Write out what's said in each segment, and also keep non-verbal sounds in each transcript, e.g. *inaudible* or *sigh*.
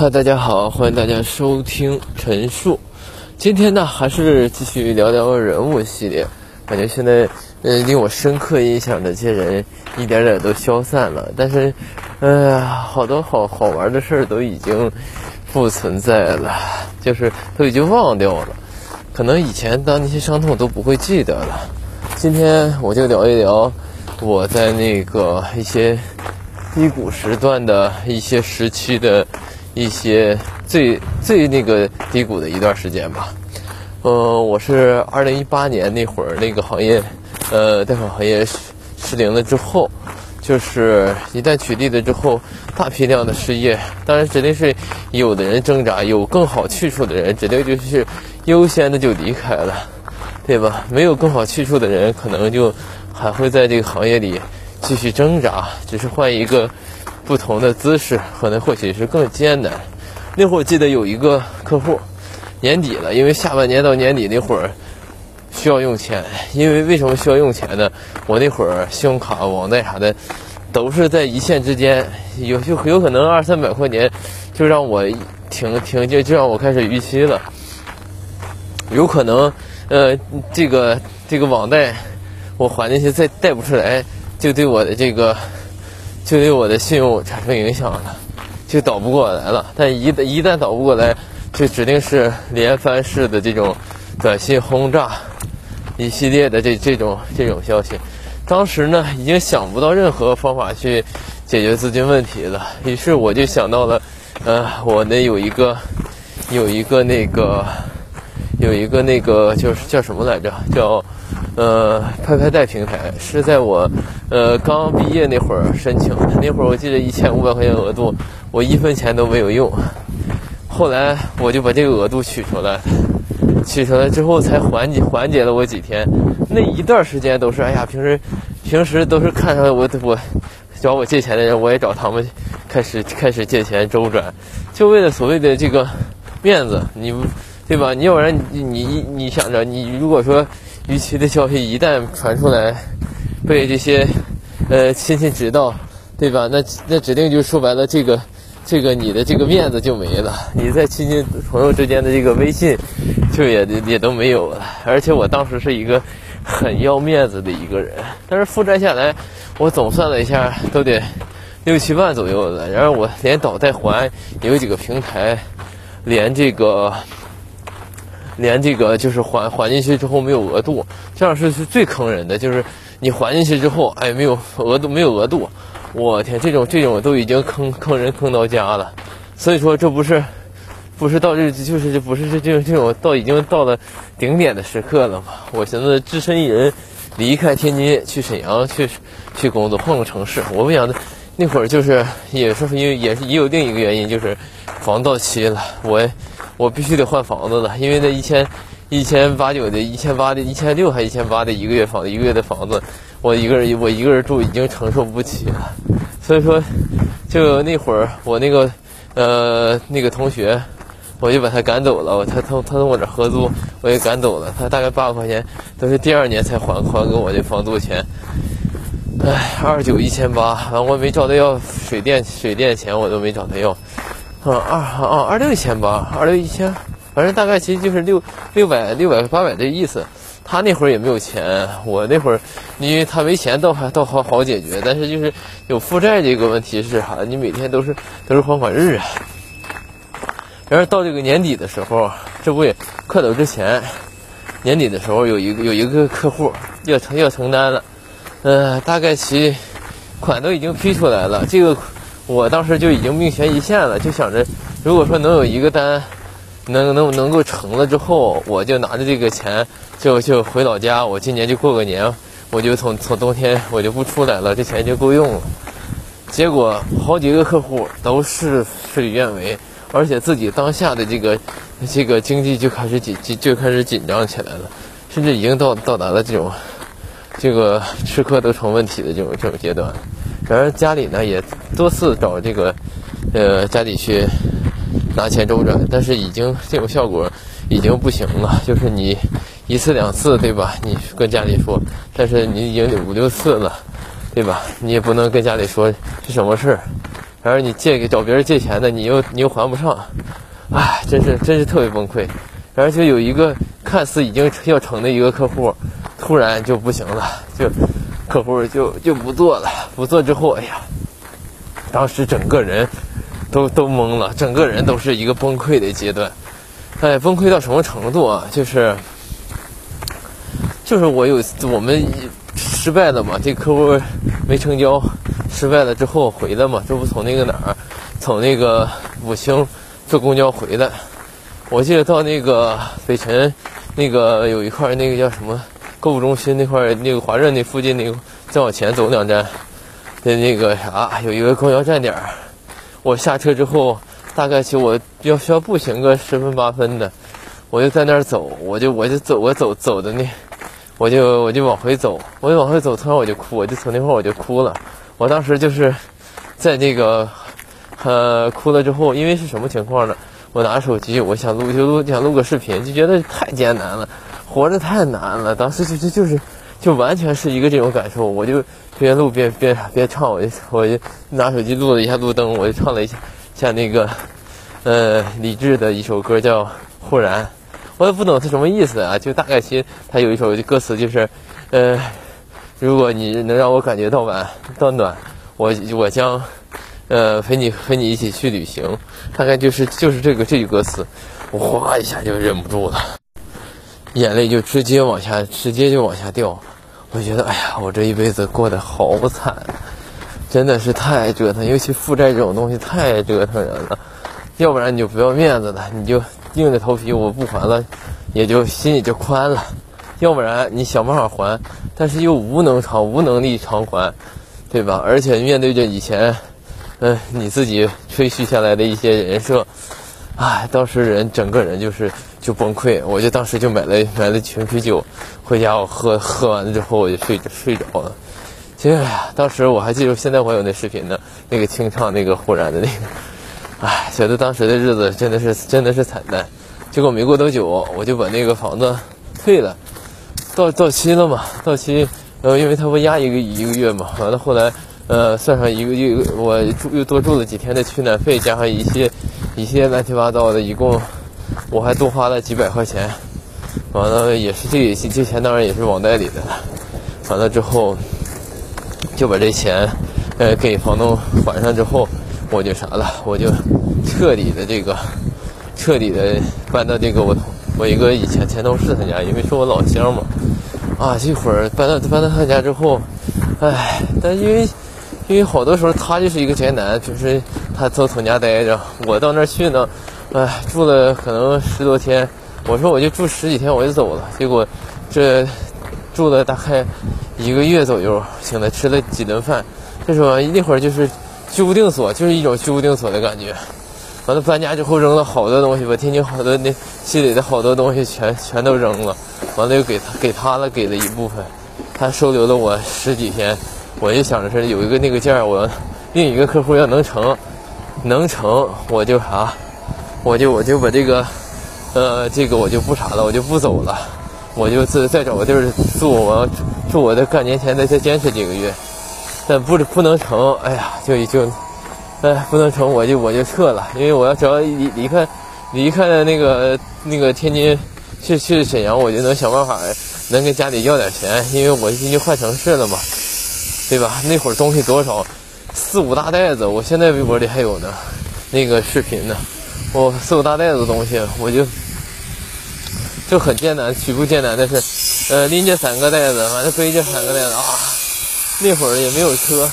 嗨，大家好，欢迎大家收听陈述。今天呢，还是继续聊聊人物系列。感觉现在，呃，令我深刻印象的这些人，一点点都消散了。但是，呃，好多好好玩的事儿都已经不存在了，就是都已经忘掉了。可能以前的那些伤痛都不会记得了。今天我就聊一聊我在那个一些低谷时段的一些时期的。一些最最那个低谷的一段时间吧，呃，我是二零一八年那会儿那个行业，呃，贷款行业失灵了之后，就是一旦取缔了之后，大批量的失业，当然指定是有的人挣扎，有更好去处的人，指定就是优先的就离开了，对吧？没有更好去处的人，可能就还会在这个行业里继续挣扎，只是换一个。不同的姿势可能或许是更艰难。那会儿记得有一个客户，年底了，因为下半年到年底那会儿需要用钱。因为为什么需要用钱呢？我那会儿信用卡、网贷啥的都是在一线之间，有就有可能二三百块钱就让我停停就就让我开始逾期了。有可能呃这个这个网贷我还进去再贷不出来，就对我的这个。就对我的信用产生影响了，就倒不过来了。但一旦一旦倒不过来，就指定是连番式的这种短信轰炸，一系列的这这种这种消息。当时呢，已经想不到任何方法去解决资金问题了。于是我就想到了，呃，我那有一个有一个那个有一个那个就是叫什么来着？叫。呃，拍拍贷平台是在我呃刚毕业那会儿申请的。那会儿我记得一千五百块钱额度，我一分钱都没有用。后来我就把这个额度取出来，取出来之后才缓解缓解了我几天。那一段时间都是，哎呀，平时平时都是看上我我找我借钱的人，我也找他们开始开始借钱周转，就为了所谓的这个面子，你对吧？你要不然你你你想着你如果说。逾期的消息一旦传出来，被这些呃亲戚知道，对吧？那那指定就说白了，这个这个你的这个面子就没了，你在亲戚朋友之间的这个微信就也也都没有了。而且我当时是一个很要面子的一个人，但是负债下来，我总算了一下，都得六七万左右了。然后我连倒带还，有几个平台，连这个。连这个就是还还进去之后没有额度，这样是是最坑人的。就是你还进去之后，哎，没有额度，没有额度，我天，这种这种都已经坑坑人坑到家了。所以说，这不是不是到这就是这不是这这种这种到已经到了顶点的时刻了吗？我寻思只身一人离开天津去沈阳去去工作，换个城市。我不想那会儿就是也是因为也是也有另一个原因，就是房到期了，我。我必须得换房子了，因为那一千一千八九的、一千八的、一千六还一千八的一个月房一个月的房子，我一个人我一个人住已经承受不起了。所以说，就那会儿我那个呃那个同学，我就把他赶走了。他他他从我这合租，我也赶走了。他大概八百块钱都是第二年才还还给我的房租钱。唉，二九一千八，完我没找他要水电水电钱，我都没找他要。嗯二啊二六一千八，二六一千，反正大概其实就是六六百六百八百这意思。他那会儿也没有钱，我那会儿因为他没钱倒还倒好好解决，但是就是有负债这个问题是啥？你每天都是都是还款日啊。然后到这个年底的时候，这不也快走之前，年底的时候有一个有一个客户要承要承担了，呃，大概其款都已经批出来了，这个。我当时就已经命悬一线了，就想着，如果说能有一个单，能能能够成了之后，我就拿着这个钱就就回老家，我今年就过个年，我就从从冬天我就不出来了，这钱就够用了。结果好几个客户都是事与愿违，而且自己当下的这个这个经济就开始紧紧就开始紧张起来了，甚至已经到到达了这种这个吃喝都成问题的这种这种阶段。然而家里呢也多次找这个，呃家里去拿钱周转，但是已经这种效果已经不行了。就是你一次两次对吧？你跟家里说，但是你已经五六次了，对吧？你也不能跟家里说是什么事儿，然后你借给找别人借钱的，你又你又还不上，唉，真是真是特别崩溃。然后就有一个看似已经要成的一个客户，突然就不行了，就客户就就不做了，不做之后，哎呀，当时整个人都都懵了，整个人都是一个崩溃的阶段。哎，崩溃到什么程度啊？就是就是我有我们失败了嘛，这客户没成交，失败了之后回来嘛，这不从那个哪儿，从那个武清坐公交回来。我记得到那个北辰，那个有一块那个叫什么购物中心那块，那个华润那附近那个，再往前走两站，的那个啥，有一个公交站点。我下车之后，大概其我要需要步行个十分八分的，我就在那儿走，我就我就走，我走走的那，我就我就往回走，我就往回走，突然我就哭，我就从那块我就哭了。我当时就是在那个呃哭了之后，因为是什么情况呢？我拿手机，我想录就录，想录个视频，就觉得太艰难了，活着太难了。当时就就就是，就完全是一个这种感受。我就边录边边边唱，我就我就拿手机录了一下路灯，我就唱了一下像那个，呃，李志的一首歌叫《忽然》，我也不懂是什么意思啊，就大概其他有一首歌词就是，呃，如果你能让我感觉到晚到暖，我我将。呃，陪你和你一起去旅行，大概就是就是这个这句歌词，我哗一下就忍不住了，眼泪就直接往下，直接就往下掉。我觉得，哎呀，我这一辈子过得好惨，真的是太折腾。尤其负债这种东西太折腾人了，要不然你就不要面子了，你就硬着头皮我不还了，也就心里就宽了；要不然你想办法还，但是又无能偿无能力偿还，对吧？而且面对着以前。嗯，你自己吹嘘下来的一些人设，哎，当时人整个人就是就崩溃。我就当时就买了买了瓶啤酒，回家我喝喝完了之后我就睡着睡着了。其实，当时我还记得，现在我有那视频呢，那个清唱那个忽然的那个，唉，觉得当时的日子真的是真的是惨淡。结果没过多久，我就把那个房子退了，到到期了嘛，到期，呃，因为他不压一个一个月嘛，完了后来。呃，算上一个月，我住又多住了几天的取暖费，加上一些一些乱七八糟的，一共我还多花了几百块钱。完了也是这这钱当然也是网贷里的。完了之后就把这钱呃给房东还上之后，我就啥了，我就彻底的这个彻底的搬到这个我我一个以前前同事他家，因为是我老乡嘛。啊，这会儿搬到搬到他家之后，唉，但因为。因为好多时候他就是一个宅男，就是他都从家待着。我到那儿去呢，哎，住了可能十多天。我说我就住十几天我就走了，结果这住了大概一个月左右，请他吃了几顿饭。这时候那会儿就是居无定所，就是一种居无定所的感觉。完了搬家之后扔了好多东西，把天津好多那积累的好多东西全全都扔了。完了又给他给他了，给了一部分，他收留了我十几天。我就想着是有一个那个件儿，我另一个客户要能成，能成我就啥，我就我就把这个，呃，这个我就不查了，我就不走了，我就自再找个地儿住，我要住我的干年前再再坚持几个月，但不不能成，哎呀，就就，哎，不能成我就我就撤了，因为我要只要离离开离开了那个那个天津去去沈阳，我就能想办法能跟家里要点钱，因为我已经换城市了嘛。对吧？那会儿东西多少，四五大袋子，我现在微博里还有呢，那个视频呢。我四五大袋子东西，我就就很艰难，举步艰难的是，呃，拎着三个袋子，完了背着三个袋子啊。那会儿也没有车，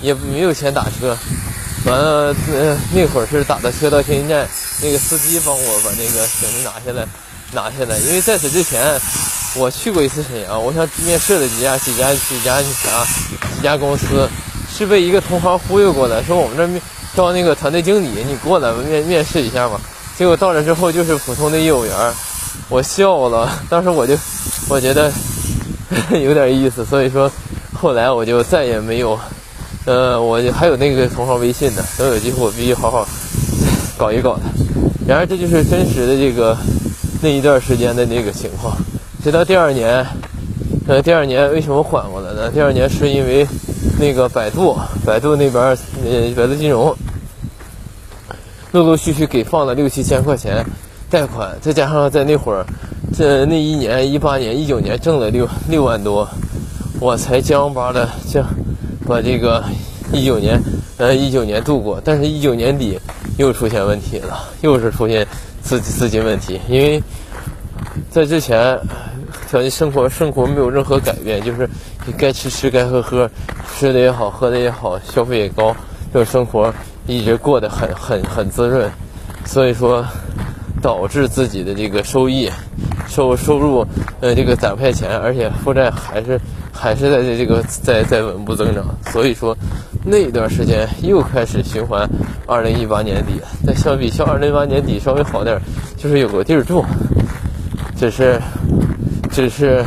也没有钱打车，完了，呃，那会儿是打的车到天津站，那个司机帮我把那个行李拿下来，拿下来，因为在此之前。我去过一次沈阳，我想面试了几家几家几家啥几家公司，是被一个同行忽悠过来，说我们这面招那个团队经理，你过来面面试一下嘛。结果到了之后就是普通的业务员，我笑了。*laughs* 当时我就我觉得 *laughs* 有点意思，所以说后来我就再也没有，呃，我还有那个同行微信呢，等有机会我必须好好 *laughs* 搞一搞他。然而这就是真实的这个那一段时间的那个情况。直到第二年，呃，第二年为什么缓过来呢？第二年是因为那个百度，百度那边呃百度金融，陆陆续续给放了六七千块钱贷款，再加上在那会儿，这那一年一八年、一九年挣了六六万多，我才将巴的将把这个一九年呃一九年度过，但是一九年底又出现问题了，又是出现资资金问题，因为在之前。条件生活生活没有任何改变，就是该吃吃该喝喝，吃的也好，喝的也好，消费也高，这生活一直过得很很很滋润，所以说导致自己的这个收益收收入呃这个攒不下钱，而且负债还是还是在这个在在稳步增长，所以说那段时间又开始循环。二零一八年底，但相比较二零一八年底稍微好点，就是有个地儿住，只是。只是，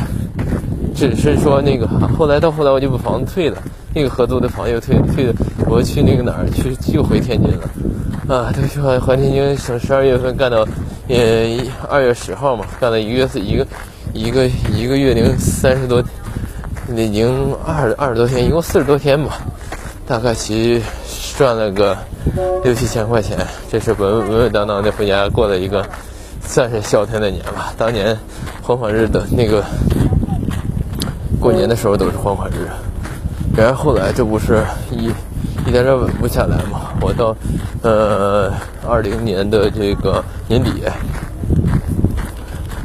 只是说那个，后来到后来我就把房子退了，那个合租的房又退退了，我去那个哪儿去，又回天津了，啊，都去还还天津，从十二月份干到，呃，二月十号嘛，干了一个月一个，一个一个月零三十多，零二二十多天，一共四十多天吧，大概其赚了个六七千块钱，这是稳稳稳当当的回家过了一个。算是孝天的年吧，当年黄款日的那个过年的时候都是还款日，然后后来这不是一一点点稳不下来嘛？我到呃二零年的这个年底，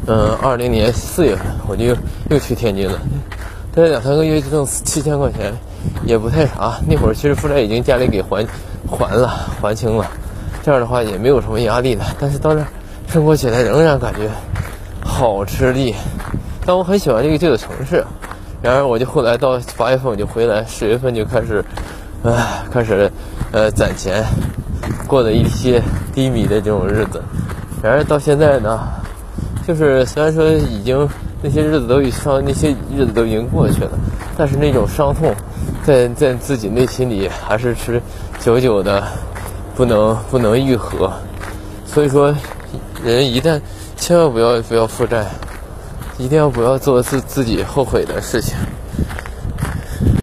嗯，二零年四月份我就又去天津了，待了两三个月就挣七千块钱，也不太啥。那会儿其实负债已经家里给还还了还清了，这样的话也没有什么压力了。但是到这。生活起来仍然感觉好吃力，但我很喜欢这个这个城市。然而，我就后来到八月份我就回来，十月份就开始，唉，开始呃攒钱，过了一些低迷的这种日子。然而到现在呢，就是虽然说已经那些日子都已伤，那些日子都已经过去了，但是那种伤痛在在自己内心里还是持久久的，不能不能愈合。所以说。人一旦千万不要不要负债，一定要不要做自自己后悔的事情。